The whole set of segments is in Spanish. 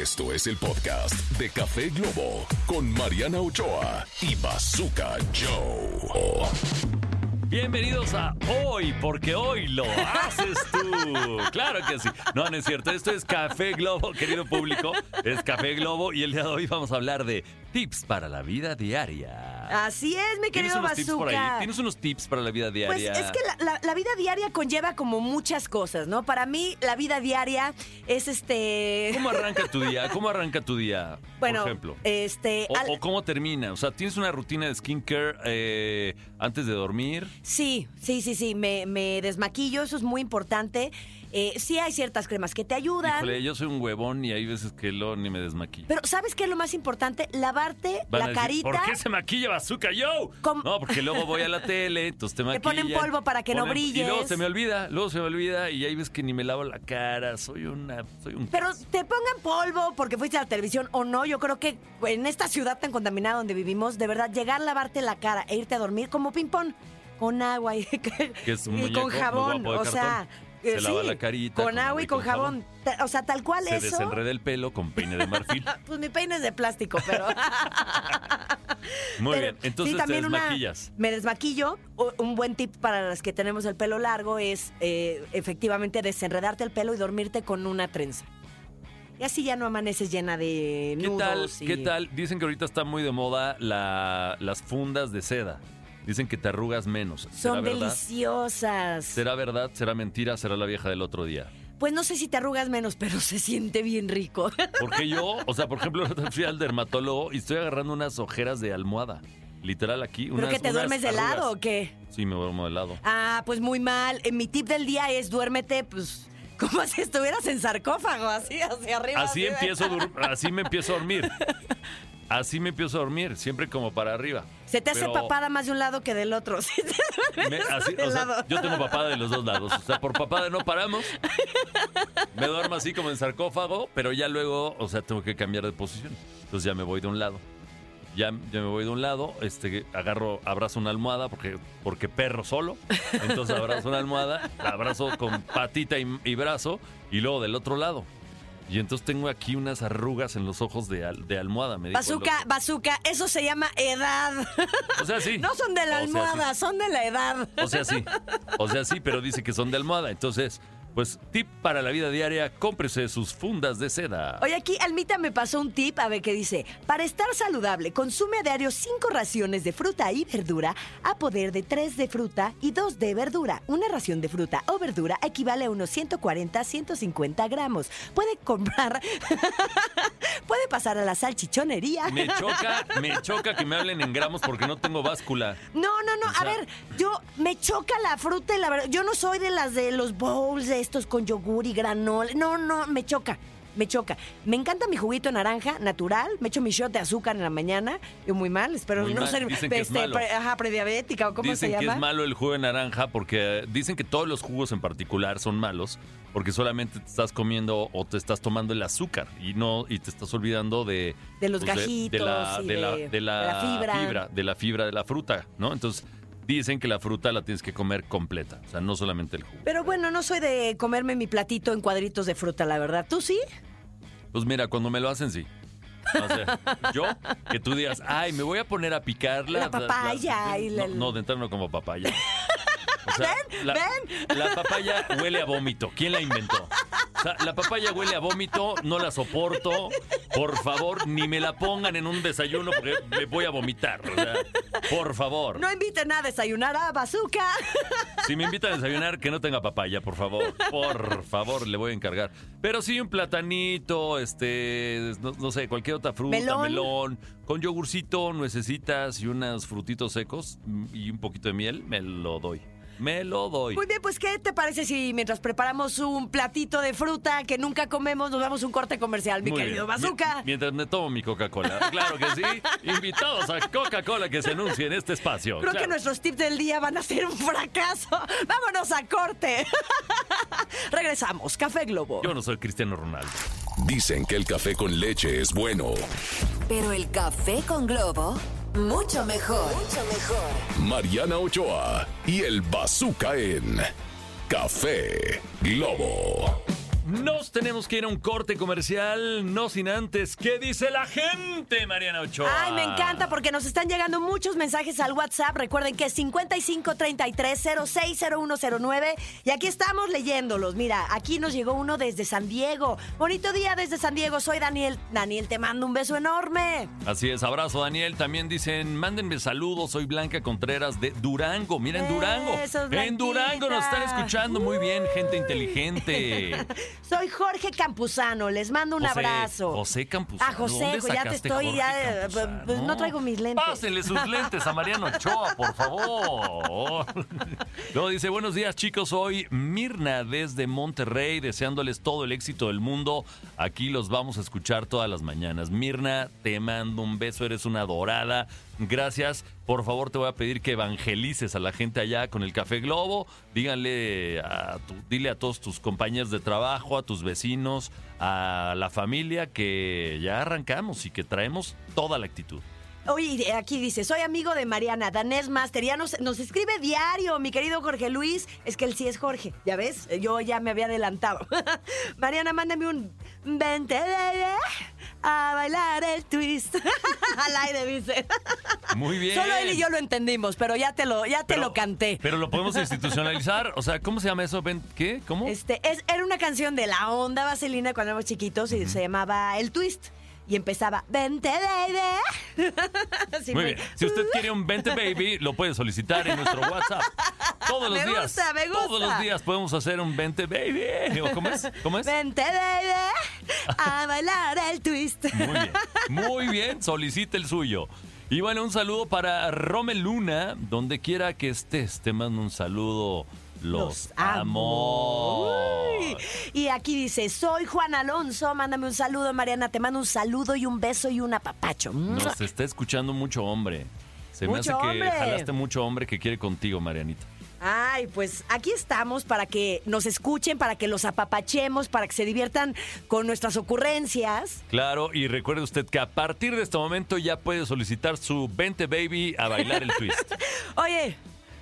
Esto es el podcast de Café Globo con Mariana Ochoa y Bazooka Joe. Bienvenidos a Hoy, porque hoy lo haces tú. Claro que sí. No, no es cierto. Esto es Café Globo, querido público. Es Café Globo y el día de hoy vamos a hablar de tips para la vida diaria. Así es, mi ¿Tienes querido unos tips por ahí? Bazooka. ¿Tienes unos tips para la vida Pues diaria? es que la, la- la vida diaria conlleva como muchas cosas, ¿no? Para mí, la vida diaria es este. ¿Cómo arranca tu día? ¿Cómo arranca tu día? Bueno, por ejemplo. este. O, al- o cómo termina? O sea, ¿tienes una rutina de skincare eh, antes de dormir? Sí, sí, sí, sí. Me, me desmaquillo, eso es muy importante. Eh, sí hay ciertas cremas que te ayudan. Híjole, yo soy un huevón y hay veces que lo ni me desmaquillo. Pero ¿sabes qué es lo más importante? Lavarte Van a la decir, carita. ¿Por qué se maquilla Bazooka yo? No, porque luego voy a la tele, entonces te Te maquillan. ponen polvo para que no brilles. Y luego se me olvida, luego se me olvida y ahí ves que ni me lavo la cara, soy una, soy un... Pero te pongan polvo porque fuiste a la televisión o no, yo creo que en esta ciudad tan contaminada donde vivimos, de verdad, llegar a lavarte la cara e irte a dormir como ping-pong, con agua y, es un y muñeco con jabón, o sea... cartón. Se lava la carita Con agua y con jabón. O sea, tal cual Se eso. desenreda el pelo con peine de marfil. Pues mi peine es de plástico, pero. Muy pero bien, entonces sí, te también una- desmaquillas. me desmaquillo. Un buen tip para las que tenemos el pelo largo es eh, efectivamente desenredarte el pelo y dormirte con una trenza. Y así ya no amaneces llena de ¿Qué nudos. tal? y- ¿Qué tal? Dicen que ahorita está muy de moda la- las fundas de seda. Dicen que te arrugas menos. ¿Será Son verdad? deliciosas. ¿Será verdad? ¿Será mentira? ¿Será la vieja del otro día? Pues no sé si te arrugas menos, pero se siente bien rico. Porque yo, o sea, por ejemplo, fui al dermatólogo y estoy agarrando unas ojeras de almohada. Literal aquí. ¿Pero unas, que te duermes de lado o qué? Sí, me duermo de lado. Ah, pues muy mal. Eh, Mi tip del día es duérmete, pues, como si estuvieras en sarcófago, así, hacia arriba. Así de- empiezo, así me empiezo a dormir. Así me empiezo a dormir, siempre como para arriba. Se te hace Pero papada más de un lado que del otro. Sí, te duermes me- así- de o sea, lado. yo tengo papada de los dos lados. O sea, por papada no paramos. Me duermo así como en sarcófago, pero ya luego, o sea, tengo que cambiar de posición. Entonces ya me voy de un lado. Ya, ya me voy de un lado, este, agarro, abrazo una almohada porque, porque perro solo. Entonces abrazo una almohada, la abrazo con patita y, y brazo, y luego del otro lado. Y entonces tengo aquí unas arrugas en los ojos de, al- de almohada. Me dijo Bazooka, bazooka, eso se llama edad. O sea, sí. No son de la O sea, sí. almohada, son de la edad. O sea, sí. O sea, sí, pero dice que son de almohada. Entonces, pues, tip para la vida diaria, cómprese sus fundas de seda. Oye, aquí Almita me pasó un tip, a ver qué dice. Para estar saludable, consume a diario cinco raciones de fruta y verdura a poder de tres de fruta y dos de verdura. Una ración de fruta o verdura equivale a unos 140 150 gramos. Puede comprar, puede pasar a la salchichonería. Me choca, me choca que me hablen en gramos porque no tengo báscula. No, no, no. O sea- a ver, yo me choca la fruta y la verdad. Yo no soy de las de los bowls de estos con yogur y granola. No, no, me choca. Me choca. Me encanta mi juguito de naranja natural. Me echo mi shot de azúcar en la mañana. Yo muy mal, espero Muy no mal, ser dicen que es malo. pre- ajá, prediabética o cómo Dicen se que llama. es malo el jugo de naranja porque dicen que todos los jugos en particular son malos porque solamente te estás comiendo o te estás tomando el azúcar y no y te estás olvidando de De los pues, gajitos de, la, y de la- de- de la de la fibra. de la fibra de la fruta, ¿no? Entonces dicen que la fruta la tienes que comer completa, o sea, no solamente el jugo. Pero bueno, no soy de comerme mi platito en cuadritos de fruta, la verdad. ¿Tú sí? Pues mira, cuando me lo hacen, sí. O sea, yo, que tú digas, ay, me voy a poner a picar la, La papaya y la- No, no, de entrada no como papaya. O sea, la, ven. La papaya huele a vómito. ¿Quién la inventó? O sea, la papaya huele a vómito, no la soporto. Por favor, ni me la pongan en un desayuno porque me voy a vomitar. O sea, por favor. No inviten a desayunar a bazooka. Si me invitan a desayunar, que no tenga papaya, por favor. Por favor, le voy a encargar. Pero sí un platanito, este, no, no sé, cualquier otra fruta, Melón. melón, con yogurcito, nuecesitas y unos frutitos secos y un poquito de miel, me lo doy. Me lo doy. Muy bien, pues ¿qué te parece si mientras preparamos un platito de fruta que nunca comemos, nos damos un corte comercial, mi Muy querido bien. Bazooka? Mi- Mientras me tomo mi Coca-Cola. Claro que sí. Invitados a Coca-Cola que se anuncie en este espacio. Creo Claro. que nuestros tips del día van a ser un fracaso. Vámonos a corte. Regresamos. Café Globo. Yo no soy Cristiano Ronaldo. Dicen que el café con leche es bueno. Pero el café con globo, mucho mejor. Mucho mejor. Mariana Ochoa y el Bazooka en Café Globo. Nos tenemos que ir a un corte comercial, no sin antes. ¿Qué dice la gente, Mariana Ochoa? Ay, me encanta porque nos están llegando muchos mensajes al WhatsApp. Recuerden que es 5533-060109. Y aquí estamos leyéndolos. Mira, aquí nos llegó uno desde San Diego. Bonito día desde San Diego. Soy Daniel. Daniel, te mando un beso enorme. Así es, abrazo Daniel. También dicen, mándenme saludos. Soy Blanca Contreras de Durango. Miren, Durango. Eso, En Durango nos están escuchando muy bien, gente inteligente. Soy Jorge Campuzano. Les mando un José- abrazo. José Campuzano. Ah, José, ¿Dónde pues ya te estoy, ya, eh, pues, no traigo mis lentes. Pásenle sus lentes a Mariano Ochoa, por favor. Luego dice, buenos días chicos, soy Mirna desde Monterrey, deseándoles todo el éxito del mundo. Aquí los vamos a escuchar todas las mañanas. Mirna, te mando un beso, eres una dorada. Gracias. Por favor, te voy a pedir que evangelices a la gente allá con el Café Globo. Díganle a tu- dile a todos tus compañeros de trabajo, a tus vecinos, a la familia que ya arrancamos y que traemos toda la actitud. Oye, aquí dice, soy amigo de Mariana, danés master, ya nos, nos escribe diario, mi querido Jorge Luis, es que él sí es Jorge, ¿ya ves? Yo ya me había adelantado. Mariana, mándame un vente baby, a bailar el twist. Al aire dice. Muy bien. Solo él y yo lo entendimos, pero ya te lo, ya te lo canté. Pero lo podemos institucionalizar. O sea, ¿cómo se llama eso? ¿Qué? ¿Cómo? Este, es, era una canción de la onda vaselina cuando éramos chiquitos y se llamaba El Twist. Y empezaba, vente baby. Así Muy bien. Si usted quiere un 20 baby, lo puede solicitar en nuestro WhatsApp. Todos los Me días. gusta, me gusta. Todos los días podemos hacer un 20 baby. ¿O ¿Cómo es? ¿Cómo es? Vente, baby, a bailar el twist. Muy bien. Muy bien. Solicite el suyo. Y bueno, un saludo para Rome Luna, donde quiera que estés. Te mando un saludo. Los, amo. Uy. Y aquí dice, soy Juan Alonso, mándame un saludo, Mariana, te mando un saludo y un beso y un apapacho. Nos está escuchando mucho hombre. Se me hace que hombre. jalaste mucho hombre que quiere contigo, Marianita. Ay, pues aquí estamos para que nos escuchen, para que los apapachemos, para que se diviertan con nuestras ocurrencias. Claro, y recuerde usted que a partir de este momento ya puede solicitar su 20 baby a bailar el twist. Oye,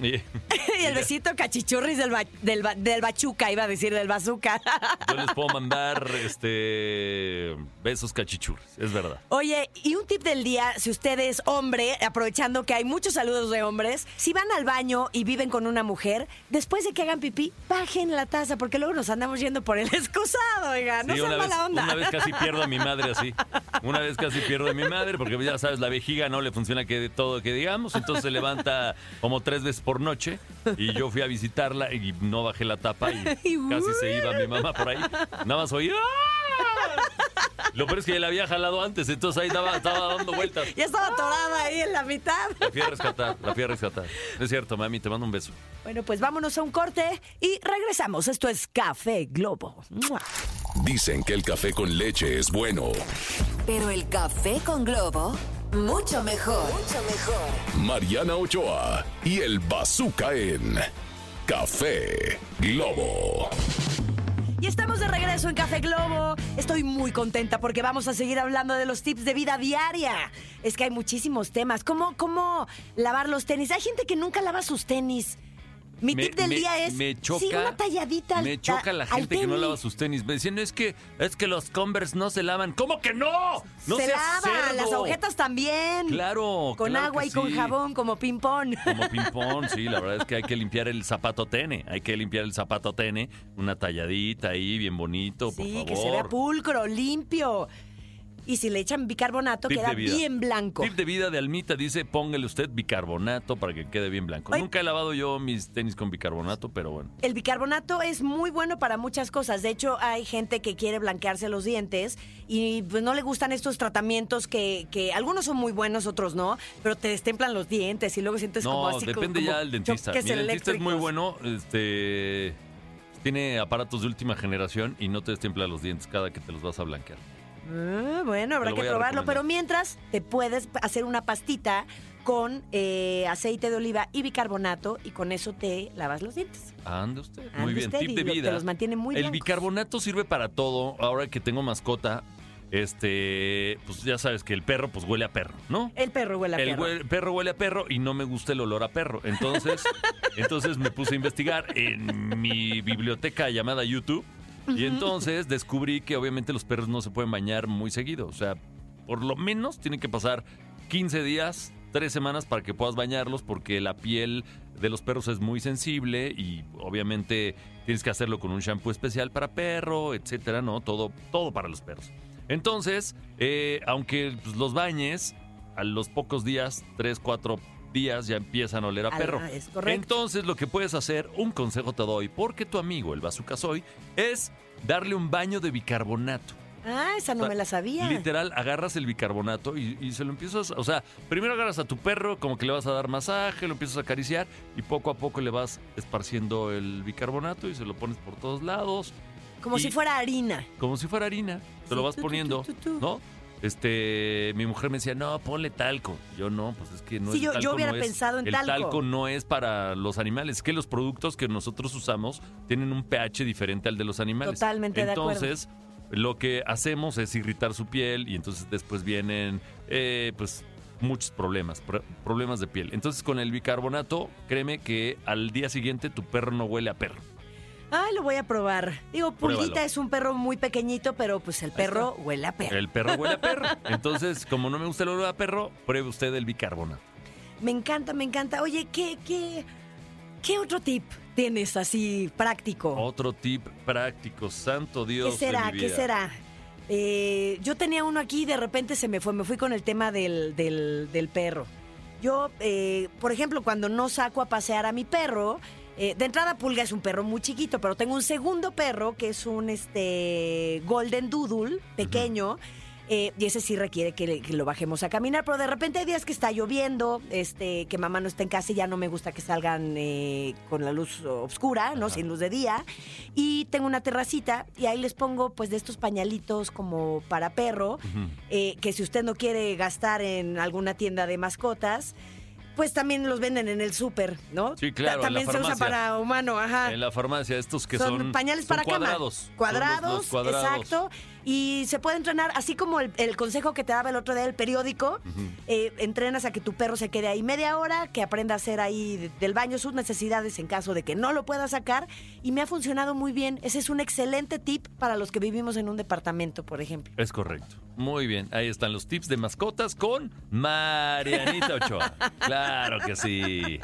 Y- y el besito cachichurris del, ba- del, del bachuca, iba a decir del bazooka. Yo les puedo mandar este besos cachichurres, es verdad. Oye, y un tip del día, si usted es hombre, aprovechando que hay muchos saludos de hombres, si van al baño y viven con una mujer, después de que hagan pipí, bajen la taza, porque luego nos andamos yendo por el excusado, oiga, no Sí, sean una, vez, mala onda. una vez casi pierdo a mi madre así. Una vez casi pierdo a mi madre porque ya sabes, la vejiga no le funciona que todo que digamos, entonces se levanta como tres veces por noche y yo fui a visitarla y no bajé la tapa y casi se iba mi mamá por ahí. Nada más oí ¡ah! Lo peor es que la había jalado antes, entonces ahí estaba, estaba dando vueltas. Ya estaba atorada ahí en la mitad. La fui a rescatar, la fui a rescatar. Es cierto, mami, te mando un beso. Bueno, pues vámonos a un corte y regresamos. Esto es Café Globo. ¡Mua! Dicen que el café con leche es bueno. Pero el café con globo, mucho mejor. Mucho mejor. Mariana Ochoa y el Bazooka en Café Globo. Y estamos de regreso en Café Globo. Estoy muy contenta porque vamos a seguir hablando de los tips de vida diaria. Es que hay muchísimos temas. ¿Cómo, cómo lavar los tenis? Hay gente que nunca lava sus tenis. Mi Me- tip del me- día es me choca, sí, una talladita al Me choca la gente que no lava sus tenis. Me decían, es que, es que los Converse no se lavan. ¿Cómo que no? No Se lavan, cerdo. las agujetas también. Claro, Con claro agua y con jabón, como ping-pong. Como ping-pong, sí, la verdad es que hay que limpiar el zapato tene. Hay que limpiar el zapato tene. Una talladita ahí, bien bonito, por Sí, favor. que se vea pulcro, limpio. Y si le echan bicarbonato, Tip queda de vida. bien blanco. Tip de vida de Almita dice, póngale usted bicarbonato para que quede bien blanco. Ay. Nunca he lavado yo mis tenis con bicarbonato, pero bueno. El bicarbonato es muy bueno para muchas cosas. De hecho, hay gente que quiere blanquearse los dientes y pues no le gustan estos tratamientos que, que algunos son muy buenos, otros no, pero te destemplan los dientes y luego sientes como No, así depende como ya del dentista. Mi dentista es muy bueno, este tiene aparatos de última generación y no te destempla los dientes cada que te los vas a blanquear. Ah, bueno, habrá que probarlo. Pero mientras, te puedes hacer una pastita con eh, aceite de oliva y bicarbonato y con eso te lavas los dientes. Ande usted. Ande Muy bien, usted tip y de lo- te vida. los mantiene muy El blancos. bicarbonato sirve para todo. Ahora que tengo mascota, este, pues ya sabes que el perro pues huele a perro, ¿no? El perro huele a el perro. hue- perro huele a perro y no me gusta el olor a perro. Entonces, entonces me puse a investigar en mi biblioteca llamada YouTube Y entonces descubrí que obviamente los perros no se pueden bañar muy seguido. O sea, por lo menos tienen que pasar 15 días, 3 semanas para que puedas bañarlos porque la piel de los perros es muy sensible y obviamente tienes que hacerlo con un shampoo especial para perro, etcétera, ¿no? Todo, todo para los perros. Entonces, eh, aunque pues, los bañes, a los pocos días, 3, 4 días ya empiezan a oler a Ah, perro. es correcto. Entonces lo que puedes hacer, un consejo te doy, porque tu amigo el Bazooka Soy, es darle un baño de bicarbonato. Ah, esa no O sea, me la sabía. Literal, agarras el bicarbonato y, y se lo empiezas, o sea, primero agarras a tu perro, como que le vas a dar masaje, lo empiezas a acariciar y poco a poco le vas esparciendo el bicarbonato y se lo pones por todos lados, Como y- si fuera harina. como si fuera harina. Se Sí, lo vas poniendo. ¿no? Este, mi mujer me decía, no, ponle talco. Yo no, pues es que no Sí, es yo- yo talco hubiera no es- pensado en el talco. talco no es para los animales, es que los productos que nosotros usamos tienen un pH diferente al de los animales. Totalmente de acuerdo. Entonces, lo que hacemos es irritar su piel y entonces después vienen, eh, pues, muchos problemas, pro- problemas de piel. Entonces, con el bicarbonato, créeme que al día siguiente tu perro no huele a perro. Ay, lo voy a probar. Digo, Pulguita Pruébalo. es un perro muy pequeñito, pero pues el perro huele a perro. El perro huele a perro. Entonces, como no me gusta el olor a perro, pruebe usted el bicarbonato. Me encanta, me encanta. Oye, ¿qué, qué, qué otro tip tienes así práctico? Otro tip práctico, santo Dios. ¿Qué será? de mi ¿Qué vida. será? Eh, yo tenía uno aquí y de repente se me fue. Me fui con el tema del, del- del perro. Yo, eh, por ejemplo, cuando no saco a pasear a mi perro, eh, de entrada Pulga es un perro muy chiquito, pero tengo un segundo perro que es un este Golden Doodle pequeño. eh, y ese sí requiere que, lo bajemos a caminar, pero de repente hay días que está lloviendo, este, que mamá no está en casa y ya no me gusta que salgan eh, con la luz oscura, ¿no? Sin luz de día. Y tengo una terracita y ahí les pongo pues de estos pañalitos como para perro, que si usted no quiere gastar en alguna tienda de mascotas, pues también los venden en el súper, ¿no? Sí, claro, Ta- en la También se usa para humano, ajá. En la farmacia, estos que son, son. pañales son para cama. cuadrados. Son los- Cuadrados, los cuadrados. exacto. Y se puede entrenar, así como el, el consejo que te daba el otro día del periódico, eh, entrenas a que tu perro se quede ahí media hora, que aprenda a hacer ahí de- del baño sus necesidades en caso de que no lo pueda sacar. Y me ha funcionado muy bien. Ese es un excelente tip para los que vivimos en un departamento, por ejemplo. Es correcto. Muy bien. Ahí están los tips de mascotas con Marianita Ochoa. Claro que sí.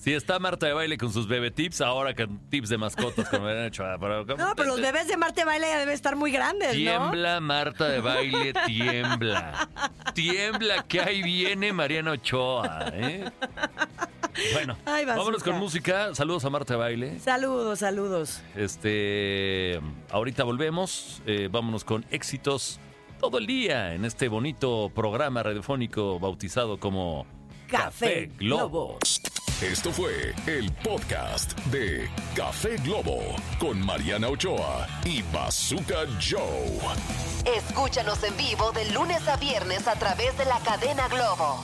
Sí, está Marta de baile con sus bebé tips, ahora con tips de mascotas con Marianita Ochoa. Pero, No, pero los bebés de Marte Baile ya deben estar muy grandes, ¿no? Tiembla, Marta de baile, tiembla. Tiembla, que ahí viene Mariana Ochoa. ¿eh? Bueno, Ay, vámonos con música. Saludos a Marta de baile. Saludos, saludos. Este, ahorita volvemos. eh, vámonos con éxitos todo el día en este bonito programa radiofónico bautizado como Café Globo. Esto fue el podcast de Café Globo con Mariana Ochoa y Bazooka Joe. Escúchanos en vivo de lunes a viernes a través de la cadena Globo.